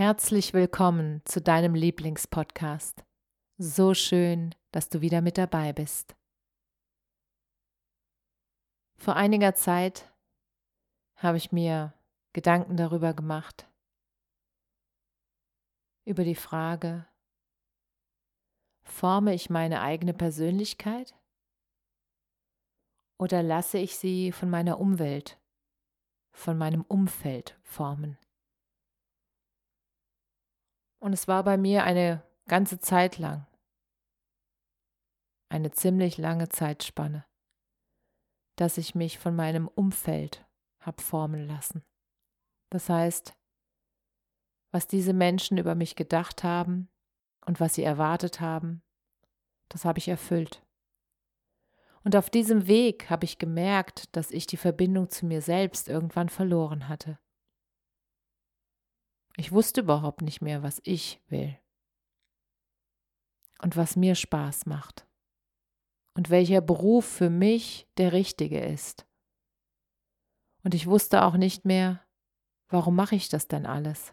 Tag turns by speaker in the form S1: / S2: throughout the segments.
S1: Herzlich willkommen zu deinem Lieblingspodcast. So schön, dass du wieder mit dabei bist. Vor einiger Zeit habe ich mir Gedanken darüber gemacht, über die Frage, forme ich meine eigene Persönlichkeit oder lasse ich sie von meiner Umwelt, von meinem Umfeld formen? Und es war bei mir eine ganze Zeit lang, eine ziemlich lange Zeitspanne, dass ich mich von meinem Umfeld habe formen lassen. Das heißt, was diese Menschen über mich gedacht haben und was sie erwartet haben, das habe ich erfüllt. Und auf diesem Weg habe ich gemerkt, dass ich die Verbindung zu mir selbst irgendwann verloren hatte. Ich wusste überhaupt nicht mehr, was ich will und was mir Spaß macht und welcher Beruf für mich der richtige ist. Und ich wusste auch nicht mehr, warum mache ich das denn alles?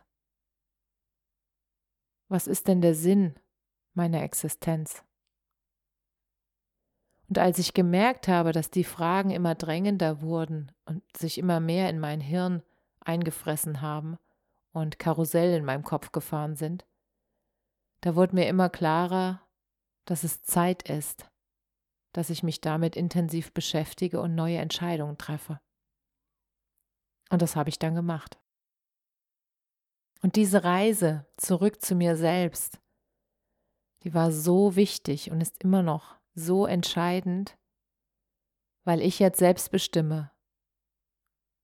S1: Was ist denn der Sinn meiner Existenz? Und als ich gemerkt habe, dass die Fragen immer drängender wurden und sich immer mehr in mein Hirn eingefressen haben, und Karussell in meinem Kopf gefahren sind, da wurde mir immer klarer, dass es Zeit ist, dass ich mich damit intensiv beschäftige und neue Entscheidungen treffe. Und das habe ich dann gemacht. Und diese Reise zurück zu mir selbst, die war so wichtig und ist immer noch so entscheidend, weil ich jetzt selbst bestimme,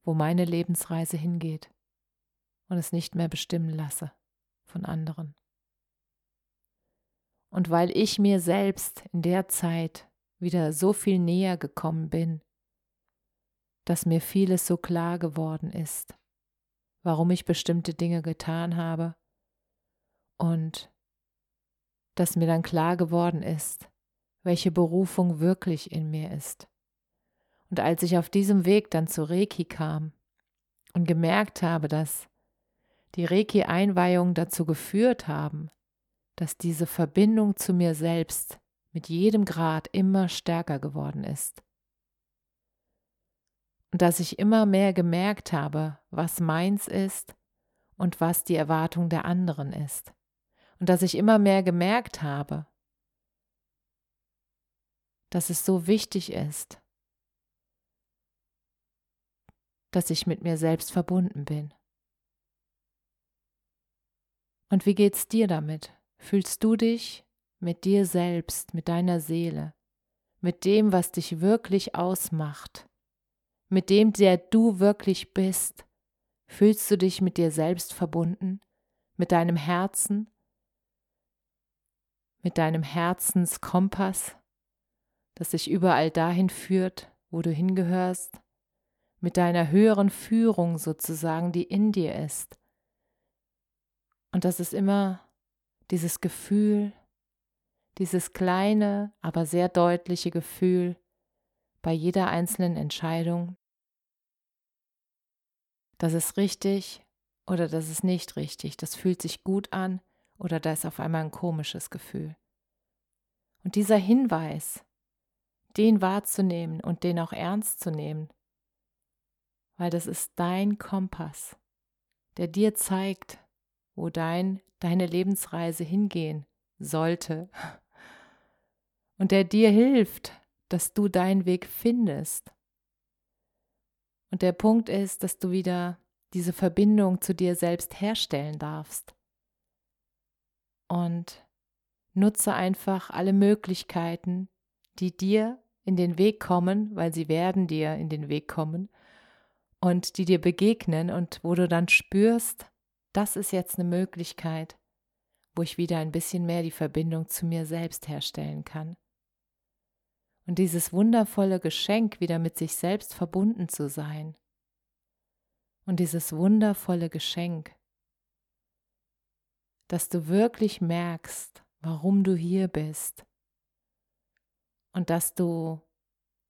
S1: wo meine Lebensreise hingeht und es nicht mehr bestimmen lasse von anderen. Und weil ich mir selbst in der Zeit wieder so viel näher gekommen bin, dass mir vieles so klar geworden ist, warum ich bestimmte Dinge getan habe und dass mir dann klar geworden ist, welche Berufung wirklich in mir ist. Und als ich auf diesem Weg dann zu Reiki kam und gemerkt habe, dass die Reiki-Einweihung dazu geführt haben, dass diese Verbindung zu mir selbst mit jedem Grad immer stärker geworden ist. Und dass ich immer mehr gemerkt habe, was meins ist und was die Erwartung der anderen ist. Und dass ich immer mehr gemerkt habe, dass es so wichtig ist, dass ich mit mir selbst verbunden bin. Und wie geht's dir damit? Fühlst du dich mit dir selbst, mit deiner Seele, mit dem, was dich wirklich ausmacht, mit dem, der du wirklich bist? Fühlst du dich mit dir selbst verbunden, mit deinem Herzen, mit deinem Herzenskompass, das dich überall dahin führt, wo du hingehörst, mit deiner höheren Führung sozusagen, die in dir ist, und das ist immer dieses Gefühl, dieses kleine, aber sehr deutliche Gefühl bei jeder einzelnen Entscheidung, das ist richtig oder das ist nicht richtig, das fühlt sich gut an oder da ist auf einmal ein komisches Gefühl. Und dieser Hinweis, den wahrzunehmen und den auch ernst zu nehmen, weil das ist dein Kompass, der dir zeigt, wo dein, deine Lebensreise hingehen sollte und der dir hilft, dass du deinen Weg findest. Und der Punkt ist, dass du wieder diese Verbindung zu dir selbst herstellen darfst. und nutze einfach alle Möglichkeiten, die dir in den Weg kommen, weil sie werden dir in den Weg kommen und die dir begegnen und wo du dann spürst, das ist jetzt eine Möglichkeit, wo ich wieder ein bisschen mehr die Verbindung zu mir selbst herstellen kann. Und dieses wundervolle Geschenk, wieder mit sich selbst verbunden zu sein. Und dieses wundervolle Geschenk, dass du wirklich merkst, warum du hier bist. Und dass du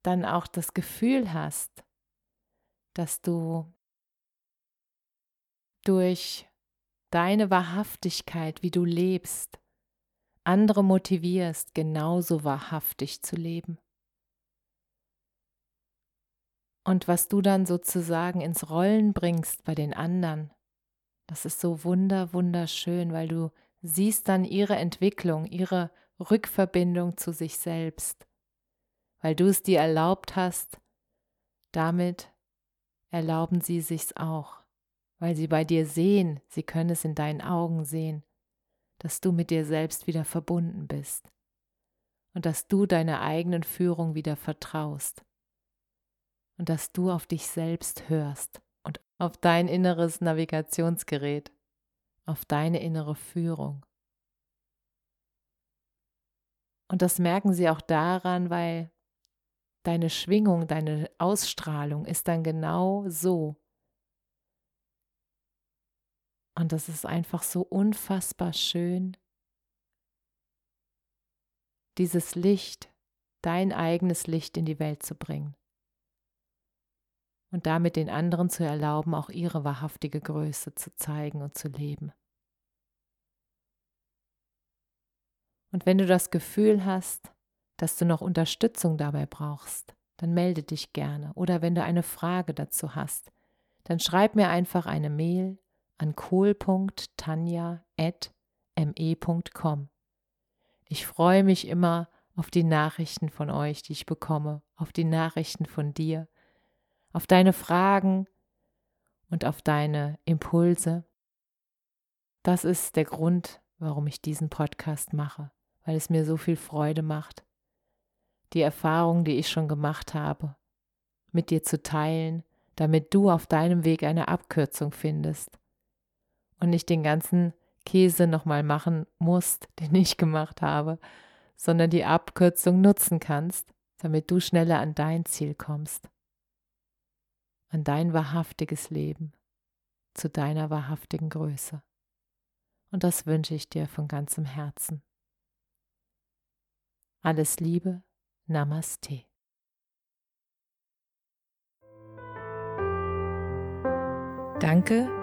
S1: dann auch das Gefühl hast, dass du durch deine Wahrhaftigkeit, wie du lebst, andere motivierst, genauso wahrhaftig zu leben. Und was du dann sozusagen ins Rollen bringst bei den anderen, das ist so wunder, wunderschön, weil du siehst dann ihre Entwicklung, ihre Rückverbindung zu sich selbst, weil du es dir erlaubt hast, damit erlauben sie sich's auch weil sie bei dir sehen, sie können es in deinen Augen sehen, dass du mit dir selbst wieder verbunden bist und dass du deiner eigenen Führung wieder vertraust und dass du auf dich selbst hörst und auf dein inneres Navigationsgerät, auf deine innere Führung. Und das merken sie auch daran, weil deine Schwingung, deine Ausstrahlung ist dann genau so, und das ist einfach so unfassbar schön, dieses Licht, dein eigenes Licht in die Welt zu bringen. Und damit den anderen zu erlauben, auch ihre wahrhaftige Größe zu zeigen und zu leben. Und wenn du das Gefühl hast, dass du noch Unterstützung dabei brauchst, dann melde dich gerne. Oder wenn du eine Frage dazu hast, dann schreib mir einfach eine Mail an kohl.tanja.me.com. Ich freue mich immer auf die Nachrichten von euch, die ich bekomme, auf die Nachrichten von dir, auf deine Fragen und auf deine Impulse. Das ist der Grund, warum ich diesen Podcast mache, weil es mir so viel Freude macht, die Erfahrungen, die ich schon gemacht habe, mit dir zu teilen, damit du auf deinem Weg eine Abkürzung findest und nicht den ganzen Käse nochmal machen musst, den ich gemacht habe, sondern die Abkürzung nutzen kannst, damit du schneller an dein Ziel kommst, an dein wahrhaftiges Leben, zu deiner wahrhaftigen Größe. Und das wünsche ich dir von ganzem Herzen. Alles Liebe, Namaste. Danke